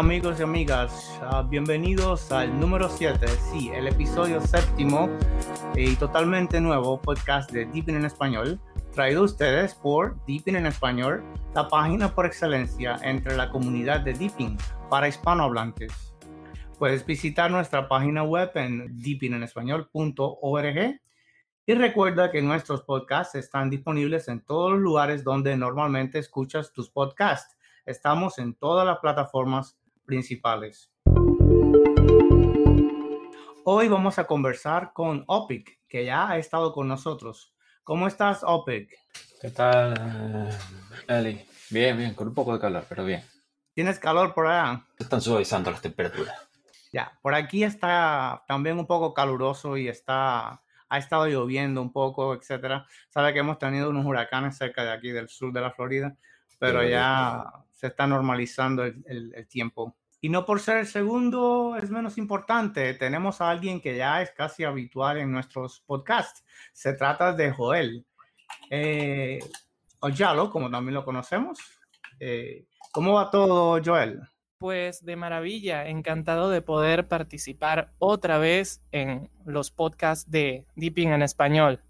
amigos y amigas, bienvenidos al número 7, sí, el episodio séptimo y totalmente nuevo podcast de Deepin en Español, traído a ustedes por Deepin en Español, la página por excelencia entre la comunidad de Deepin para hispanohablantes. Puedes visitar nuestra página web en deepinenespañol.org y recuerda que nuestros podcasts están disponibles en todos los lugares donde normalmente escuchas tus podcasts Estamos en todas las plataformas principales. Hoy vamos a conversar con Opic, que ya ha estado con nosotros. ¿Cómo estás, Opic? ¿Qué tal, eh, Eli? Bien, bien, con un poco de calor, pero bien. ¿Tienes calor por allá? Están suavizando las temperaturas. Ya, por aquí está también un poco caluroso y está ha estado lloviendo un poco, etcétera. Sabe que hemos tenido unos huracanes cerca de aquí del sur de la Florida, pero ya se está normalizando el, tiempo. Y no por ser el segundo es menos importante, tenemos a alguien que ya es casi habitual en nuestros podcasts. Se trata de Joel. Eh, Oyalo, como también lo conocemos. Eh, ¿Cómo va todo, Joel? Pues de maravilla, encantado de poder participar otra vez en los podcasts de Deeping en español.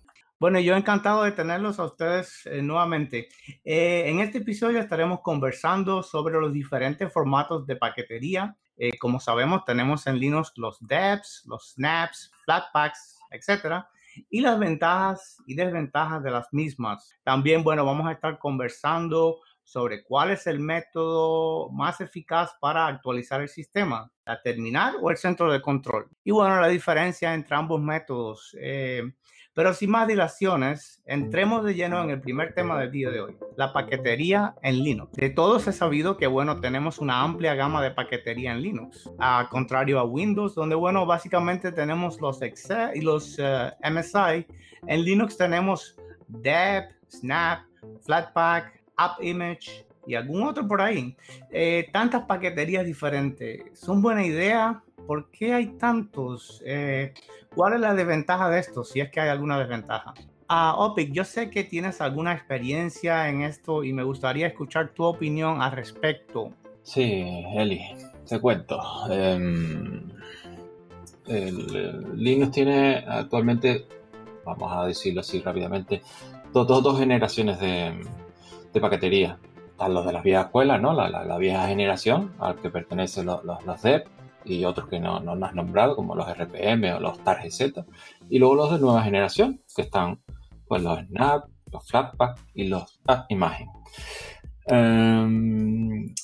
Bueno, yo encantado de tenerlos a ustedes eh, nuevamente. Eh, en este episodio estaremos conversando sobre los diferentes formatos de paquetería. Eh, como sabemos, tenemos en Linux los DEPs, los snaps, flatpaks, etcétera, y las ventajas y desventajas de las mismas. También, bueno, vamos a estar conversando sobre cuál es el método más eficaz para actualizar el sistema, la terminal o el centro de control. Y bueno, la diferencia entre ambos métodos. Pero sin más dilaciones, entremos de lleno en el primer tema del día de hoy, la paquetería en Linux. De todos he sabido que, bueno, tenemos una amplia gama de paquetería en Linux, a contrario a Windows, donde, bueno, básicamente tenemos los Excel y los eh, MSI. En Linux tenemos Deb, Snap, Flatpak, AppImage y algún otro por ahí. Eh, tantas paqueterías diferentes. ¿Son buena idea? ¿Por qué hay tantos? Eh, ¿Cuál es la desventaja de esto? Si es que hay alguna desventaja. Ah, Opic, yo sé que tienes alguna experiencia en esto y me gustaría escuchar tu opinión al respecto. Sí, Eli, te cuento. Em, Linux tiene actualmente, vamos a decirlo así rápidamente, dos, generaciones de, paquetería. Están los de las viejas escuelas, ¿no? La, vieja generación al que pertenecen los, los, los DEP, y otros que no, no, has nombrado, como los RPM o los TARGZ, y luego los de nueva generación, que están pues los Snap, los Flatpak y los Imagen. Em,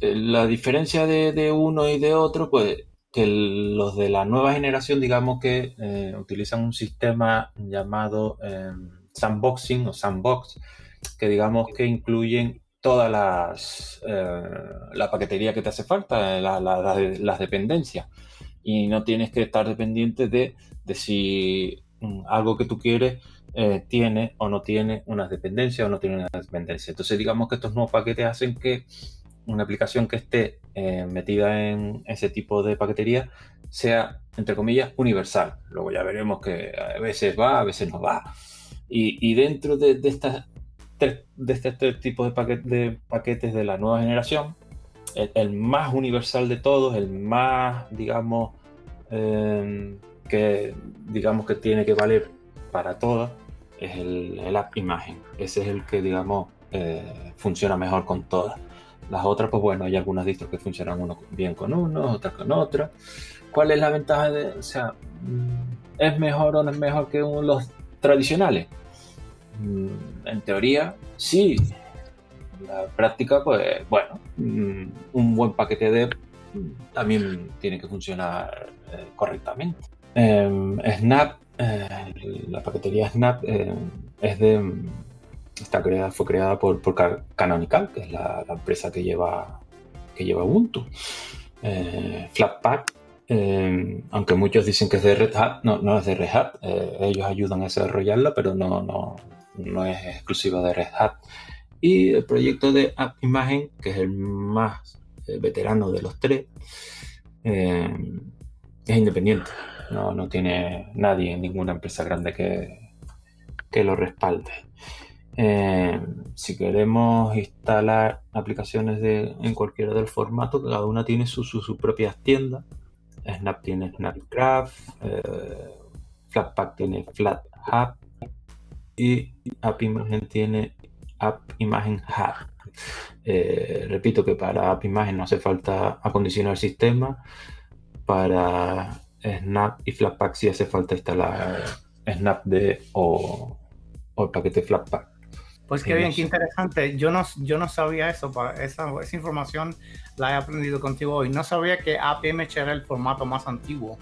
la diferencia de, uno y de otro, pues que los de la nueva generación, digamos que eh, utilizan un sistema llamado em, sandboxing o sandbox, que digamos que incluyen todas las eh, la paquetería que te hace falta, las dependencias. Y no tienes que estar dependiente de, si mm, algo que tú quieres eh, tiene o no tiene unas dependencias o no tiene una dependencia. Entonces digamos que estos nuevos paquetes hacen que una aplicación que esté eh, metida en ese tipo de paquetería sea, entre comillas, universal. Luego ya veremos que a veces va, a veces no va. Y, dentro de, de estas de este, este tipo de, de, paquetes de la nueva generación. El, más universal de todos, el más, digamos, em, que digamos que tiene que valer para todas, es el, app imagen. Ese es el que, digamos, eh, funciona mejor con todas. Las otras, pues bueno, hay algunas distros que funcionan uno bien con uno, otras con otras. ¿Cuál es la ventaja de, o sea, mm, es mejor o no es mejor que los tradicionales? Mm, en teoría, sí. La práctica, pues bueno, mm, un buen paquete de mm, también tiene que funcionar eh, correctamente. Em, Snap, eh, la paquetería Snap eh, es de está creada, fue creada por, Canonical, que es la, empresa que lleva, que lleva Ubuntu. Flatpak, em, aunque muchos dicen que es de Red Hat, no, no es de Red Hat, ellos ayudan a desarrollarla, pero no, no, no es exclusiva de Red Hat. Y el proyecto de App Imagen, que es el más eh, veterano de los tres, eh, es independiente. No, tiene nadie, ninguna empresa grande que, que lo respalde. Eh, si queremos instalar aplicaciones de, en cualquiera del formato, cada una tiene sus su, propias tiendas. Snap tiene Snapcraft, Flatpak tiene FlatHub y AppImagen tiene AppImagen Hub. Eh, repito que para AppImagen no hace falta acondicionar el sistema. Para Snap y Flatpak sí hace falta instalar Snapd o, o el paquete Flatpak. Pues qué bien, qué interesante. Yo no, yo no sabía eso, esa, esa información la he aprendido contigo hoy. No sabía que AppImage era el formato más antiguo.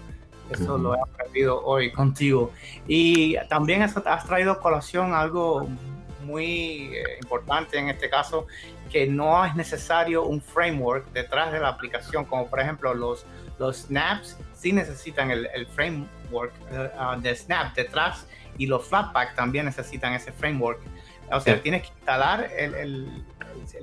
Eso lo he aprendido hoy contigo. Y también has, traído a colación algo muy eh, importante en este caso, que no es necesario un framework detrás de la aplicación, como por ejemplo los, los snaps sí necesitan el, el framework ah, de snap detrás y los flatpak también necesitan ese framework. O sea, tienes que instalar el, el,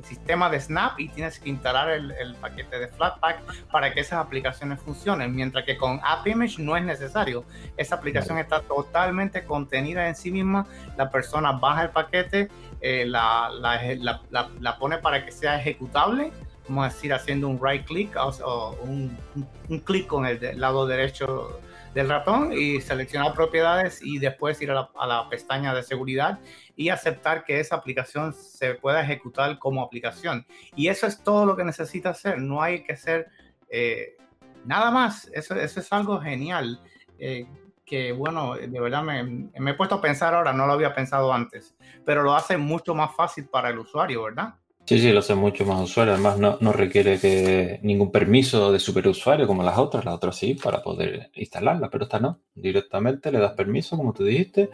sistema de Snap y tienes que instalar el, paquete de Flatpak para que esas aplicaciones funcionen, mientras que con AppImage no es necesario. Esa aplicación está totalmente contenida en sí misma. La persona baja el paquete, eh, la, la, la, pone para que sea ejecutable vamos a decir, haciendo un right click o, un, un, clic con el lado derecho del ratón y seleccionar propiedades y después ir a la, pestaña de seguridad y aceptar que esa aplicación se pueda ejecutar como aplicación. Y eso es todo lo que necesita hacer, no hay que hacer eh, nada más, eso, eso, es algo genial. Eh, que bueno, de verdad me, me he puesto a pensar ahora, no lo había pensado antes, pero lo hace mucho más fácil para el usuario, ¿verdad? Sí, sí, lo hace mucho más usuario. Además, no, requiere que ningún permiso de superusuario como las otras. Las otras sí, para poder instalarla, pero esta no. Directamente le das permiso, como tú dijiste,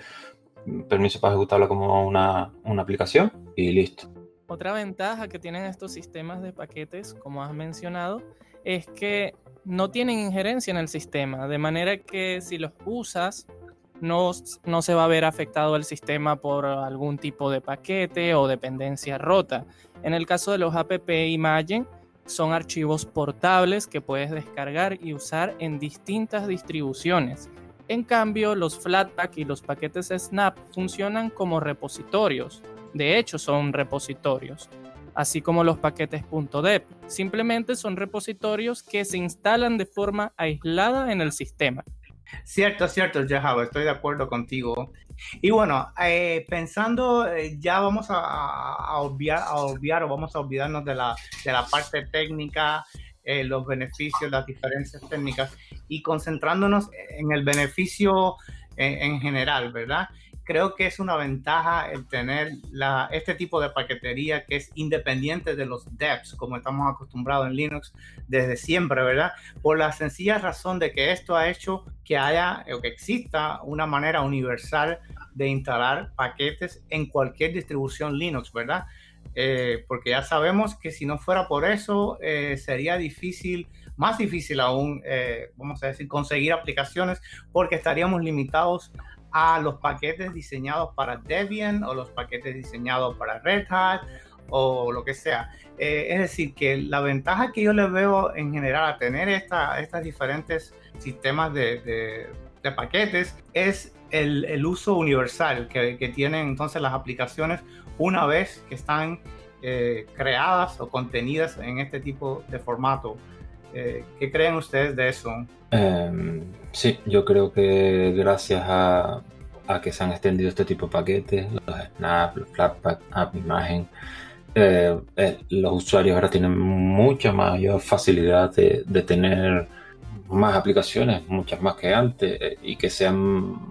permiso para ejecutarla como una aplicación y listo. Otra ventaja que tienen estos sistemas de paquetes, como has mencionado, es que no tienen injerencia en el sistema, de manera que si los usas no, no, se va a ver afectado el sistema por algún tipo de paquete o dependencia rota. En el caso de los app Imagen, son archivos portables que puedes descargar y usar en distintas distribuciones. En cambio, los Flatpak y los paquetes Snap funcionan como repositorios. De hecho, son repositorios. Así como los paquetes .deb. Simplemente son repositorios que se instalan de forma aislada en el sistema. Cierto, cierto, Jahab, estoy de acuerdo contigo. Y bueno, eh, pensando, eh, ya vamos a, obviar, obviar o vamos a olvidarnos de la, de la parte técnica, eh, los beneficios, las diferencias técnicas y concentrándonos en el beneficio en general, ¿verdad? Creo que es una ventaja el tener la, este tipo de paquetería que es independiente de los DEPs, como estamos acostumbrados en Linux desde siempre, ¿verdad? Por la sencilla razón de que esto ha hecho que haya o que exista una manera universal de instalar paquetes en cualquier distribución Linux, ¿verdad? Eh, porque ya sabemos que si no fuera por eso, eh, sería difícil, más difícil aún, eh, vamos a decir, conseguir aplicaciones porque estaríamos limitados a los paquetes diseñados para Debian o los paquetes diseñados para Red Hat o lo que sea. Eh, es decir, que la ventaja que yo le veo en general a tener esta, estas diferentes sistemas de, de, paquetes es el, el uso universal que, que, tienen entonces las aplicaciones una vez que están eh, creadas o contenidas en este tipo de formato. Eh, ¿Qué creen ustedes de eso? Em, sí, yo creo que gracias a, que se han extendido este tipo de paquetes, los Snap, los Flatpak, App Imagen, eh, eh, los usuarios ahora tienen mucha mayor facilidad de, de tener más aplicaciones, muchas más que antes, eh, y que sean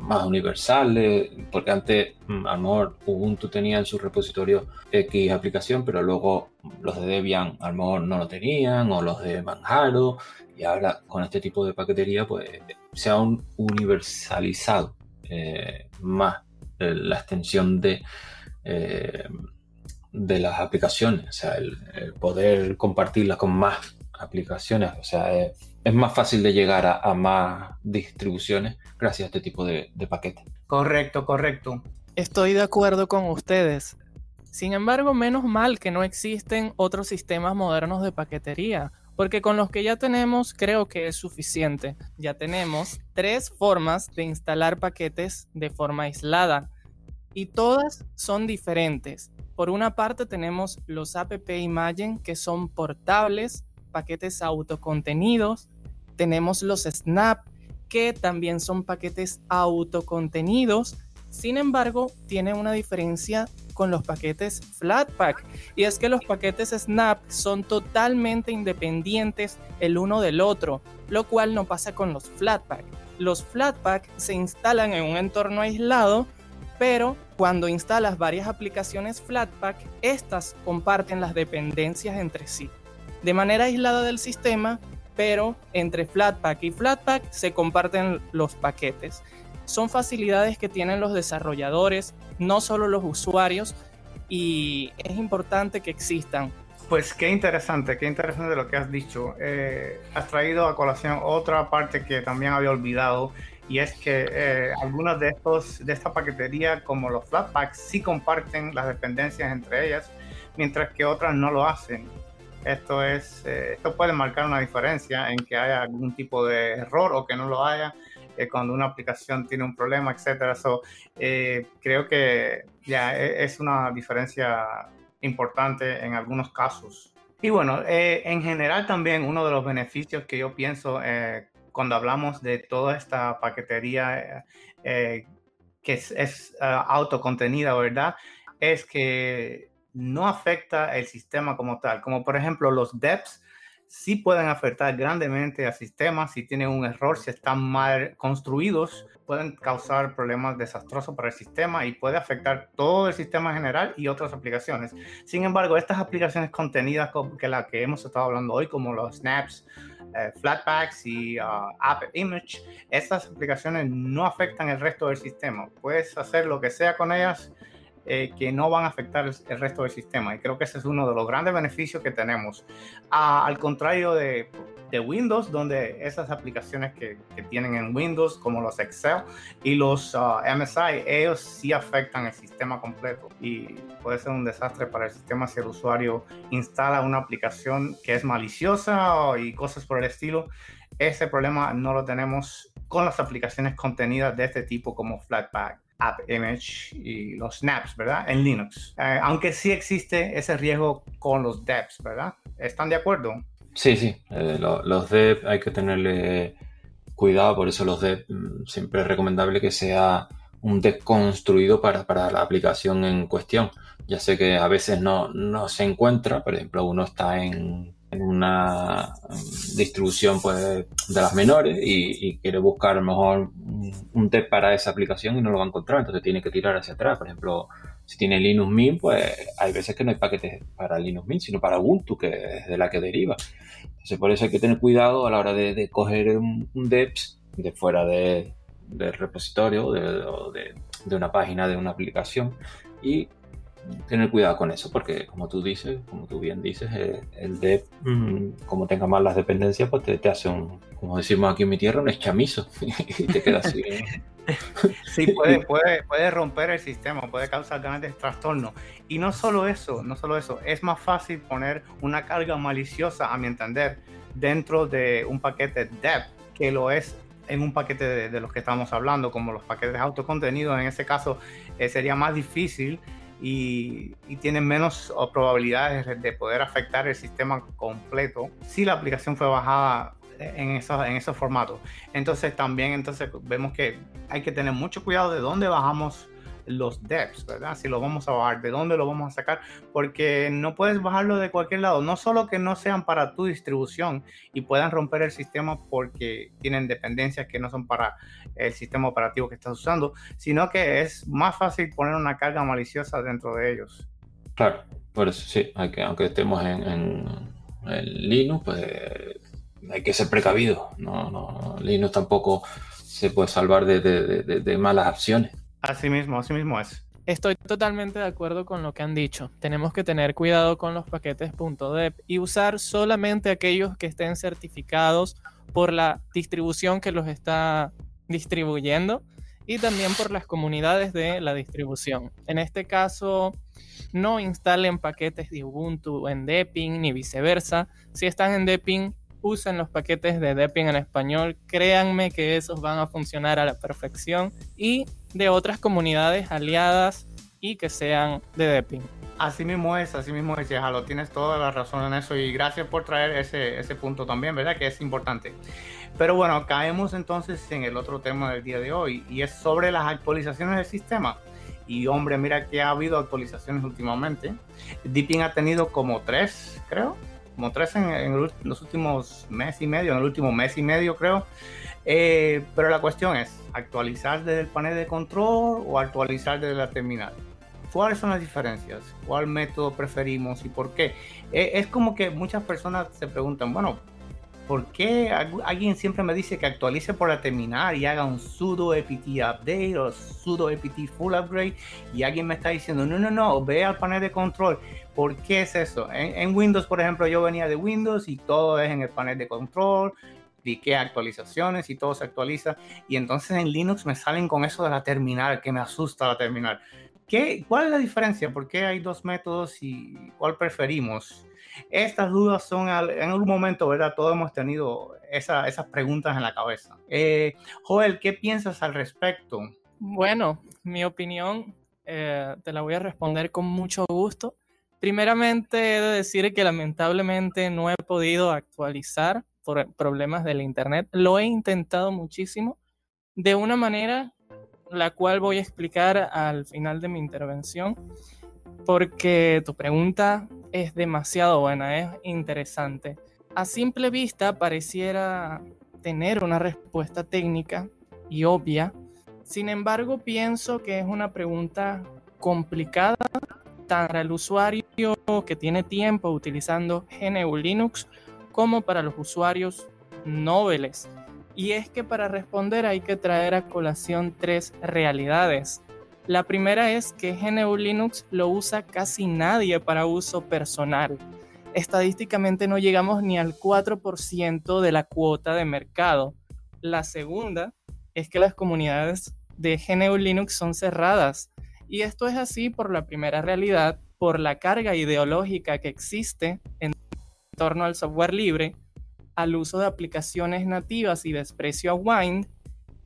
más universales, porque antes mm, a lo mejor Ubuntu tenía en su repositorio X aplicación, pero luego los de Debian a lo mejor no lo tenían, o los de Manjaro, y ahora con este tipo de paquetería pues se ha universalizado eh, más eh, la extensión de, de las aplicaciones, o sea, el, el poder compartirlas con más aplicaciones, o sea, es más fácil de llegar a, más distribuciones gracias a este tipo de, de paquetes. Correcto, correcto. Estoy de acuerdo con ustedes. Sin embargo, menos mal que no existen otros sistemas modernos de paquetería, porque con los que ya tenemos creo que es suficiente. Ya tenemos tres formas de instalar paquetes de forma aislada. y todas son diferentes. Por una parte tenemos los app Imagen que son portables, paquetes autocontenidos. Tenemos los Snap que también son paquetes autocontenidos. Sin embargo, tiene una diferencia con los paquetes Flatpak y es que los paquetes Snap son totalmente independientes el uno del otro, lo cual no pasa con los Flatpak. Los Flatpak se instalan en un entorno aislado pero cuando instalas varias aplicaciones Flatpak, estas comparten las dependencias entre sí. De manera aislada del sistema, pero entre Flatpak y Flatpak se comparten los paquetes. Son facilidades que tienen los desarrolladores, no solo los usuarios, y es importante que existan. Pues qué interesante, qué interesante lo que has dicho. Eh, has traído a colación otra parte que también había olvidado y es que eh, algunas de estos de esta paquetería como los Flatpaks sí comparten las dependencias entre ellas mientras que otras no lo hacen esto es eh, esto puede marcar una diferencia en que haya algún tipo de error o que no lo haya eh, cuando una aplicación tiene un problema etcétera so, creo que ya e, es una diferencia importante en algunos casos y bueno, en general también uno de los beneficios que yo pienso cuando hablamos de toda esta paquetería eh, eh, que es, ah, autocontenida, ¿verdad? Es que no afecta el sistema como tal. Como por ejemplo los DEPs sí pueden afectar grandemente al sistema si tienen un error, si están mal construidos, pueden causar problemas desastrosos para el sistema y puede afectar todo el sistema en general y otras aplicaciones. Sin embargo, estas aplicaciones contenidas que la que hemos estado hablando hoy, como los snaps, eh, Flatpaks y uh, App Image, estas aplicaciones no afectan el resto del sistema. Puedes hacer lo que sea con ellas eh, que no van a afectar el, resto del sistema. Y creo que ese es uno de los grandes beneficios que tenemos. Al contrario de, de, Windows, donde esas aplicaciones que, que, tienen en Windows, como los Excel y los ah, MSI, ellos sí afectan el sistema completo. Y puede ser un desastre para el sistema si el usuario instala una aplicación que es maliciosa y cosas por el estilo. Ese problema no lo tenemos con las aplicaciones contenidas de este tipo como Flatpak. App Image y los snaps, ¿verdad? En Linux. Eh, aunque sí existe ese riesgo con los devs, ¿verdad? ¿Están de acuerdo? Sí, sí. Eh, los devs hay que tenerle cuidado, por eso los devs mm, siempre es recomendable que sea un dev construido para, para, la aplicación en cuestión. Ya sé que a veces no, no se encuentra, por ejemplo, uno está en en una um, distribución pues, de las menores y, quiere buscar a lo mejor un, test para esa aplicación y no lo va a encontrar, entonces tiene que tirar hacia atrás. Por ejemplo, si tiene Linux Mint, pues hay veces que no hay paquetes para Linux Mint, sino para Ubuntu, que es de la que deriva. Entonces, por eso hay que tener cuidado a la hora de, coger un, un DEPS de fuera de, del repositorio de, de una página, de una aplicación y tener cuidado con eso, porque como tú dices, como tú bien dices, eh, el dev, mm, como tenga más las dependencias, pues te, hace un, como decimos aquí en mi tierra, un eschamizo y te queda así. sí, puede, puede, puede romper el sistema, puede causar grandes trastornos. Y no solo eso, no solo eso, es más fácil poner una carga maliciosa, a mi entender, dentro de un paquete dev que lo es en un paquete de, los que estamos hablando, como los paquetes autocontenidos, en ese caso eh, sería más difícil y, tienen menos probabilidades de poder afectar el sistema completo si la aplicación fue bajada en esos, en esos formatos. Entonces también entonces vemos que hay que tener mucho cuidado de dónde bajamos los devs, ¿verdad? Si lo vamos a bajar, de dónde lo vamos a sacar, porque no puedes bajarlo de cualquier lado, no solo que no sean para tu distribución y puedan romper el sistema porque tienen dependencias que no son para el sistema operativo que estás usando, sino que es más fácil poner una carga maliciosa dentro de ellos. Claro, por eso sí, aunque estemos en, Linux, pues hay que ser precavido, no, no, Linux tampoco se puede salvar de, de malas acciones. Así mismo, así mismo es. Estoy totalmente de acuerdo con lo que han dicho. Tenemos que tener cuidado con los paquetes .deb y usar solamente aquellos que estén certificados por la distribución que los está distribuyendo y también por las comunidades de la distribución. En este caso, no instalen paquetes de Ubuntu en Deepin ni viceversa. Si están en Deepin, usen los paquetes de Debian en español, créanme que esos van a funcionar a la perfección y de otras comunidades aliadas y que sean de Debian. Así mismo es, así mismo es, Jalo, tienes toda la razón en eso y gracias por traer ese, ese punto también, ¿verdad? Que es importante. Pero bueno, caemos entonces en el otro tema del día de hoy y es sobre las actualizaciones del sistema. Y hombre, mira que ha habido actualizaciones últimamente. Deepin ha tenido como tres, creo, como tres en, los últimos mes y medio, en el último mes y medio, creo. Eh, pero la cuestión es, ¿actualizar desde el panel de control o actualizar desde la terminal? ¿Cuáles son las diferencias? ¿Cuál método preferimos y por qué? Eh, es como que muchas personas se preguntan, bueno, ¿por qué alguien siempre me dice que actualice por la terminal y haga un sudo apt update o sudo apt full upgrade? Y alguien me está diciendo, no, no, no, ve al panel de control. ¿Por qué es eso? En, Windows, por ejemplo, yo venía de Windows y todo es en el panel de control qué actualizaciones y todo se actualiza. Y entonces en Linux me salen con eso de la terminal, que me asusta la terminal. ¿Qué, ¿Cuál es la diferencia? ¿Por qué hay dos métodos y cuál preferimos? Estas dudas son en algún momento, ¿verdad? Todos hemos tenido esas preguntas en la cabeza. Eh, Joel, ¿qué piensas al respecto? Bueno, mi opinión eh, te la voy a responder con mucho gusto. Primeramente, he de decir que lamentablemente no he podido actualizar por problemas del Internet. Lo he intentado muchísimo de una manera la cual voy a explicar al final de mi intervención, porque tu pregunta es demasiado buena, es interesante. A simple vista pareciera tener una respuesta técnica y obvia, sin embargo pienso que es una pregunta complicada para el usuario que tiene tiempo utilizando GNU Linux como para los usuarios noveles. Y es que para responder hay que traer a colación tres realidades. La primera es que GNU Linux lo usa casi nadie para uso personal. Estadísticamente no llegamos ni al 4% de la cuota de mercado. La segunda es que las comunidades de GNU Linux son cerradas. Y esto es así por la primera realidad, por la carga ideológica que existe en torno al software libre, al uso de aplicaciones nativas y desprecio a Wind,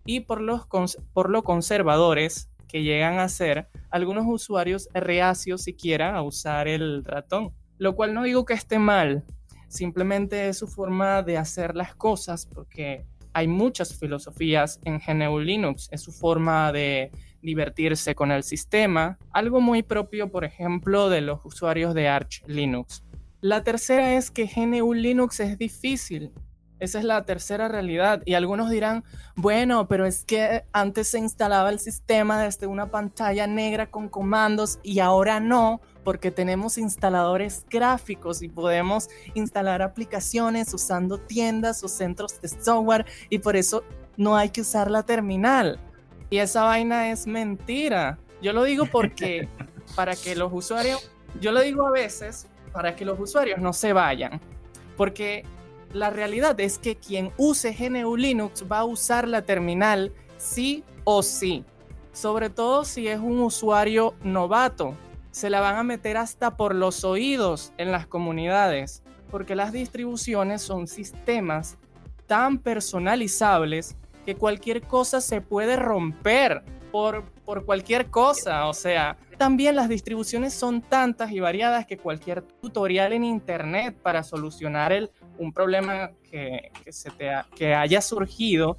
y por, los por lo conservadores que llegan a ser algunos usuarios reacios siquiera a usar el ratón. Lo cual no digo que esté mal, simplemente es su forma de hacer las cosas porque hay muchas filosofías en GNU Linux, es su forma de divertirse con el sistema, algo muy propio, por ejemplo, de los usuarios de Arch Linux. La tercera es que GNU Linux es difícil. Esa es la tercera realidad. Y algunos dirán, bueno, pero es que antes se instalaba el sistema desde una pantalla negra con comandos y ahora no, porque tenemos instaladores gráficos y podemos instalar aplicaciones usando tiendas o centros de software y por eso no hay que usar la terminal. Y esa vaina es mentira. Yo lo digo porque para que los usuarios, yo lo digo a veces para que los usuarios no se vayan. Porque la realidad es que quien use GNU Linux va a usar la terminal sí o sí. Sobre todo si es un usuario novato. Se la van a meter hasta por los oídos en las comunidades. Porque las distribuciones son sistemas tan personalizables que cualquier cosa se puede romper por, por cualquier cosa. O sea, también las distribuciones son tantas y variadas que cualquier tutorial en internet para solucionar el, un problema que, se te que haya surgido,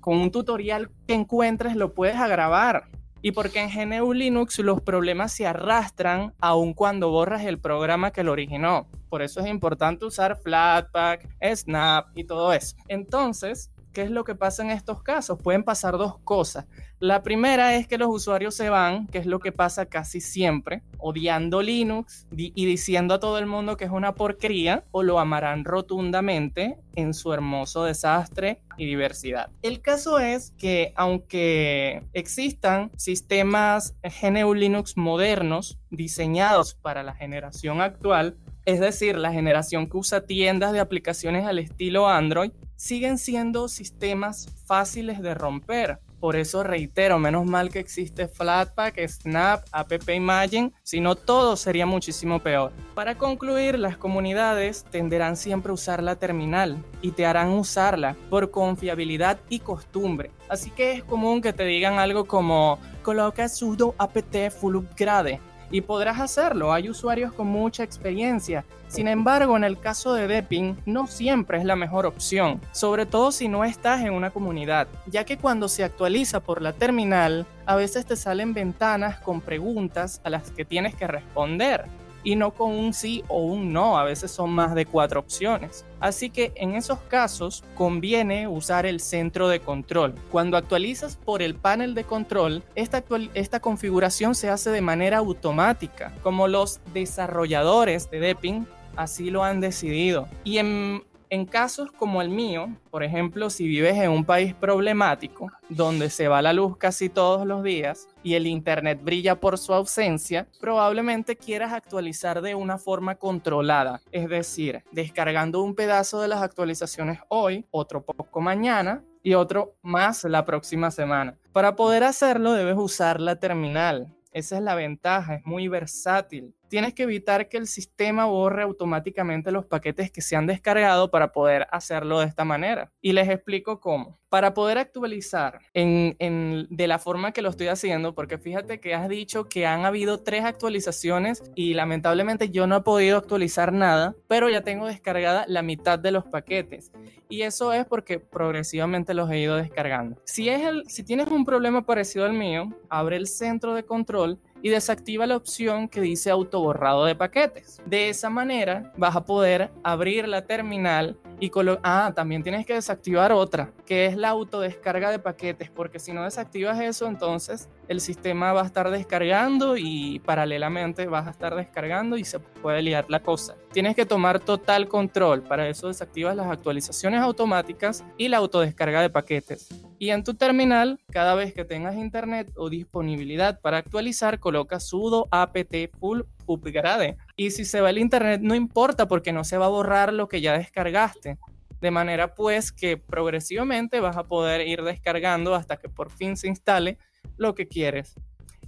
con un tutorial que encuentres lo puedes agravar. Y porque en GNU Linux los problemas se arrastran aun cuando borras el programa que lo originó. Por eso es importante usar Flatpak, Snap y todo eso. Entonces, ¿qué es lo que pasa en estos casos? Pueden pasar dos cosas. La primera es que los usuarios se van, que es lo que pasa casi siempre, odiando Linux y diciendo a todo el mundo que es una porquería, o lo amarán rotundamente en su hermoso desastre y diversidad. El caso es que aunque existan sistemas GNU Linux modernos diseñados para la generación actual, es decir, la generación que usa tiendas de aplicaciones al estilo Android, siguen siendo sistemas fáciles de romper. Por eso reitero, menos mal que existe Flatpak, Snap, App Imagine, si no todo sería muchísimo peor. Para concluir, las comunidades tenderán siempre a usar la terminal y te harán usarla por confiabilidad y costumbre. Así que es común que te digan algo como coloca sudo apt full upgrade y podrás hacerlo. Hay usuarios con mucha experiencia. Sin embargo, en el caso de Depping, no siempre es la mejor opción, sobre todo si no estás en una comunidad, ya que cuando se actualiza por la terminal, a veces te salen ventanas con preguntas a las que tienes que responder y no con un sí o un no, a veces son más de cuatro opciones. Así que en esos casos conviene usar el centro de control. Cuando actualizas por el panel de control, esta, esta configuración se hace de manera automática, como los desarrolladores de Deppin así lo han decidido. Y en en casos como el mío, por ejemplo, si vives en un país problemático, donde se va la luz casi todos los días y el Internet brilla por su ausencia, probablemente quieras actualizar de una forma controlada, es decir, descargando un pedazo de las actualizaciones hoy, otro poco mañana y otro más la próxima semana. Para poder hacerlo debes usar la terminal. Esa es la ventaja, es muy versátil tienes que evitar que el sistema borre automáticamente los paquetes que se han descargado para poder hacerlo de esta manera. Y les explico cómo. Para poder actualizar de la forma que lo estoy haciendo, porque fíjate que has dicho que han habido tres actualizaciones y lamentablemente yo no he podido actualizar nada, pero ya tengo descargada la mitad de los paquetes. Y eso es porque progresivamente los he ido descargando. Si, es el, si tienes un problema parecido al mío, abre el centro de control y desactiva la opción que dice autoborrado de paquetes. De esa manera vas a poder abrir la terminal y Ah, también tienes que desactivar otra, que es la autodescarga de paquetes, porque si no desactivas eso, entonces el sistema va a estar descargando y paralelamente vas a estar descargando y se puede liar la cosa. Tienes que tomar total control, para eso desactivas las actualizaciones automáticas y la autodescarga de paquetes. Y en tu terminal, cada vez que tengas internet o disponibilidad para actualizar, coloca sudo apt full upgrade. Y si se va el internet, no importa porque no se va a borrar lo que ya descargaste. De manera pues que progresivamente vas a poder ir descargando hasta que por fin se instale lo que quieres.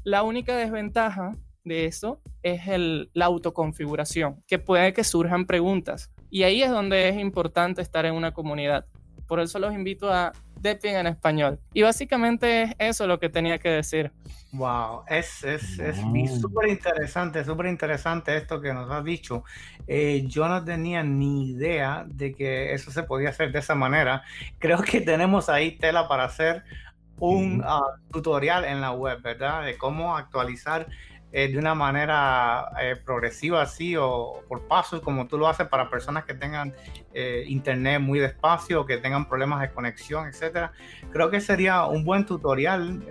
La única desventaja de eso es el, la autoconfiguración, que puede que surjan preguntas. Y ahí es donde es importante estar en una comunidad. Por eso los invito a Depping en español. Y básicamente es eso lo que tenía que decir. Wow, es, es, es súper interesante, súper interesante esto que nos has dicho. Eh, yo no tenía ni idea de que eso se podía hacer de esa manera. Creo que tenemos ahí tela para hacer un ah, tutorial en la web, ¿verdad? De cómo actualizar eh, de una manera eh, progresiva así o por pasos como tú lo haces para personas que tengan eh, internet muy despacio o que tengan problemas de conexión, etcétera. Creo que sería un buen tutorial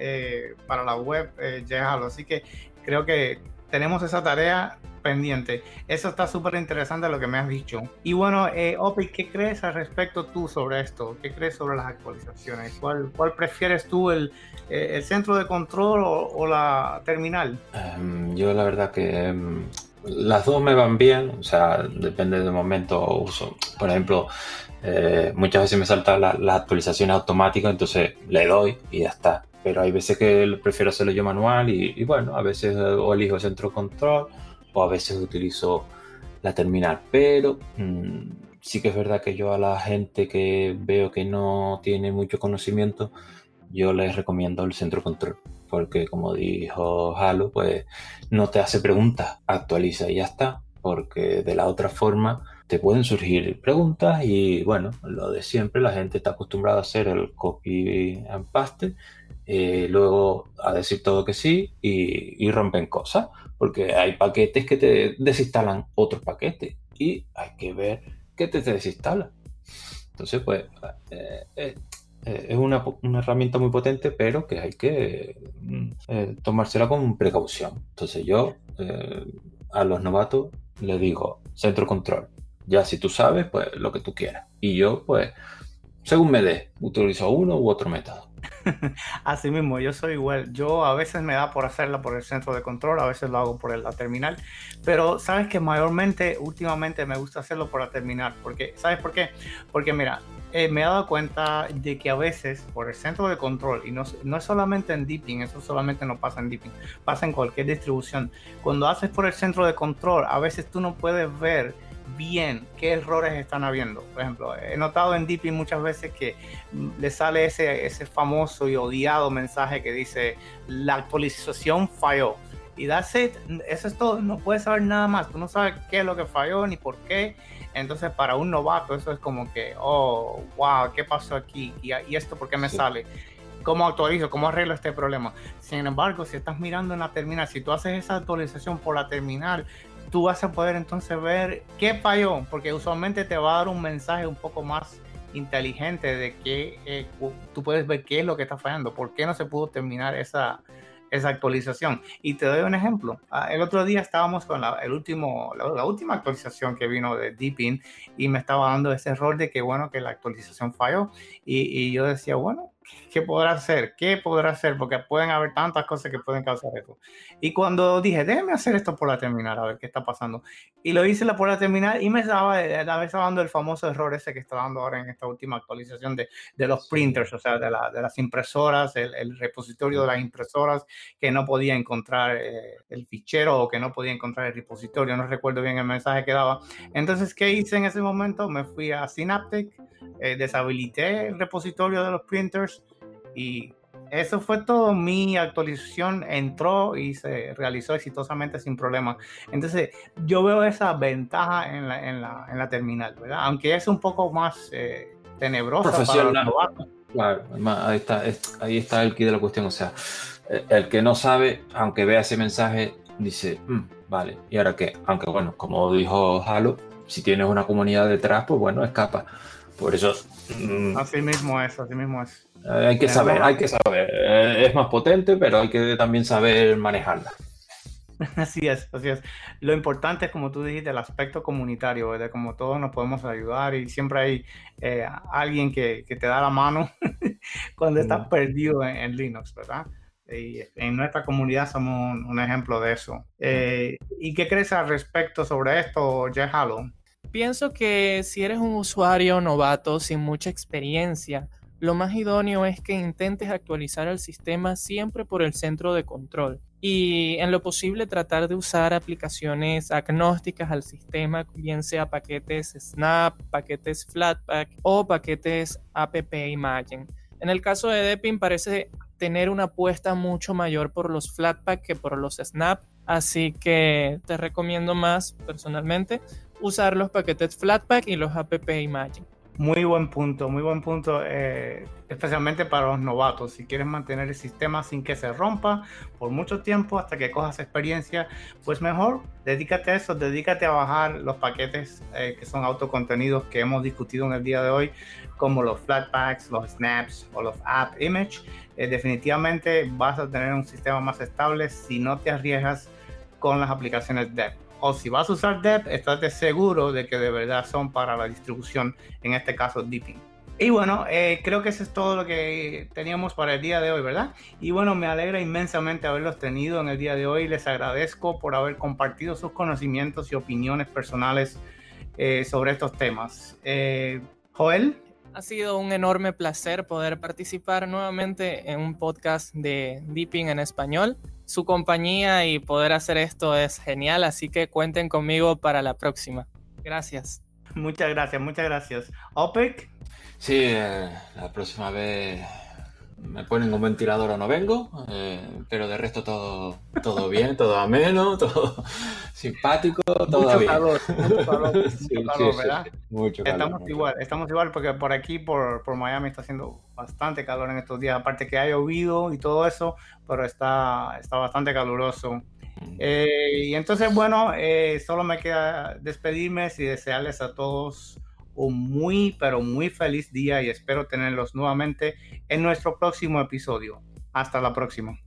para la web, eh, Así que creo que tenemos esa tarea pendiente. Eso está súper interesante lo que me has dicho. Y bueno, eh, Opi, ¿qué crees al respecto tú sobre esto? ¿Qué crees sobre las actualizaciones? ¿Cuál, cuál prefieres tú, el, eh, el centro de control o, la terminal? Em, yo la verdad que em, las dos me van bien, o sea, depende del momento uso. Por ejemplo, eh, muchas veces me salta la, la actualización automática, entonces le doy y ya está pero hay veces que prefiero hacerlo yo manual y, y, bueno, a veces o elijo centro control o a veces utilizo la terminal, pero mm, sí que es verdad que yo a la gente que veo que no tiene mucho conocimiento, yo les recomiendo el centro control, porque como dijo Halo, pues no te hace preguntas, actualiza y ya está, porque de la otra forma te pueden surgir preguntas y bueno, lo de siempre, la gente está acostumbrada a hacer el copy and paste, eh, luego a decir todo que sí y, rompen cosas porque hay paquetes que te desinstalan otros paquetes y hay que ver qué te desinstala. Entonces, pues, eh, eh, es una, herramienta muy potente, pero que hay que mm, tomársela con precaución. Entonces, yo a los novatos les digo, centro control. Ya si tú sabes, pues lo que tú quieras. Y yo, pues, según me dé, utilizo uno u otro método. Así mismo, yo soy igual. Yo a veces me da por hacerla por el centro de control, a veces lo hago por la terminal, pero sabes que mayormente últimamente me gusta hacerlo por la terminal, porque ¿sabes por qué? Porque mira, eh, me he dado cuenta de que a veces por el centro de control, y no, no es solamente en Deepin, eso solamente no pasa en Deepin, pasa en cualquier distribución. Cuando haces por el centro de control, a veces tú no puedes ver bien qué errores están habiendo. Por ejemplo, he notado en Deepin muchas veces que le sale ese, ese famoso y odiado mensaje que dice la actualización falló. Y that's it, eso es todo, no puedes saber nada más, tú no sabes qué es lo que falló ni por qué. Entonces, para un novato, eso es como que, oh, wow, ¿qué pasó aquí? ¿Y, esto por qué me sale? ¿Cómo actualizo? ¿Cómo arreglo este problema? Sin embargo, si estás mirando en la terminal, si tú haces esa actualización por la terminal, tú vas a poder entonces ver qué falló, porque usualmente te va a dar un mensaje un poco más inteligente de que eh, tú puedes ver qué es lo que está fallando, por qué no se pudo terminar esa, esa actualización. Y te doy un ejemplo. Ah, el otro día estábamos con la, el último, la, última actualización que vino de Deepin y me estaba dando ese error de que, bueno, que la actualización falló. Y, y yo decía, bueno, ¿qué podrá hacer? ¿Qué podrá hacer? Porque pueden haber tantas cosas que pueden causar eso. Y cuando dije, déjeme hacer esto por la terminal, a ver qué está pasando. Y lo hice por la terminal y me estaba, estaba dando el famoso error ese que está dando ahora en esta última actualización de, de los printers, o sea, de, la, de las impresoras, el, el, repositorio de las impresoras, que no podía encontrar eh, el fichero o que no podía encontrar el repositorio. No recuerdo bien el mensaje que daba. Entonces, ¿qué hice en ese momento? Me fui a Synaptic, eh, deshabilité el repositorio de los printers y eso fue todo. Mi actualización entró y se realizó exitosamente sin problema. Entonces, yo veo esa ventaja en la, en la, en la terminal, ¿verdad? Aunque es un poco más eh, tenebrosa Profesional. Claro, ahí está, ahí está el key de la cuestión. O sea, eh, el que no sabe, aunque vea ese mensaje, dice, mm, vale, ¿y ahora qué? Aunque bueno, como dijo Halo, si tienes una comunidad detrás, pues bueno, escapa. Por eso. Mm, así mismo es, así mismo es. Eh, hay que saber, hay que saber. Eh, es más potente, pero hay que también saber manejarla. Así es, así es. Lo importante es, como tú dijiste, el aspecto comunitario, ¿verdad? Como todos nos podemos ayudar y siempre hay eh, alguien que, que, te da la mano cuando estás perdido en, Linux, ¿verdad? Y en nuestra comunidad somos un, ejemplo de eso. ¿Y qué crees al respecto sobre esto, Jeff Halo? Pienso que si eres un usuario novato sin mucha experiencia, lo más idóneo es que intentes actualizar el sistema siempre por el centro de control y en lo posible tratar de usar aplicaciones agnósticas al sistema, bien sea paquetes Snap, paquetes Flatpak o paquetes app Imagine. En el caso de Deepin parece tener una apuesta mucho mayor por los Flatpak que por los Snap, así que te recomiendo más personalmente usar los paquetes Flatpak y los app Imagine. Muy buen punto, muy buen punto, eh, especialmente para los novatos. Si quieres mantener el sistema sin que se rompa por mucho tiempo hasta que cojas experiencia, pues mejor dedícate a eso, dedícate a bajar los paquetes eh, que son autocontenidos que hemos discutido en el día de hoy, como los Flatpaks, los Snaps o los App Image. Eh, definitivamente vas a tener un sistema más estable si no te arriesgas con las aplicaciones Dev o si vas a usar Dep, estate seguro de que de verdad son para la distribución, en este caso Deepin. Y bueno, eh, creo que eso es todo lo que teníamos para el día de hoy, ¿verdad? Y bueno, me alegra inmensamente haberlos tenido en el día de hoy. Les agradezco por haber compartido sus conocimientos y opiniones personales eh, sobre estos temas. Eh, Joel. Ha sido un enorme placer poder participar nuevamente en un podcast de Deepin en español su compañía y poder hacer esto es genial, así que cuenten conmigo para la próxima. Gracias. Muchas gracias, muchas gracias. OPEC. Sí, eh, la próxima vez me ponen un ventilador o no vengo, eh, pero de resto todo, todo bien, todo ameno, todo simpático, todo mucho bien. Calor, mucho calor, mucho calor, ¿verdad? mucho calor, estamos igual, estamos igual porque por aquí, por, por, Miami, está haciendo bastante calor en estos días, aparte que ha llovido y todo eso, pero está, está bastante caluroso. Eh, y entonces, bueno, eh, solo me queda despedirme y desearles a todos un muy, pero muy feliz día y espero tenerlos nuevamente en nuestro próximo episodio. Hasta la próxima.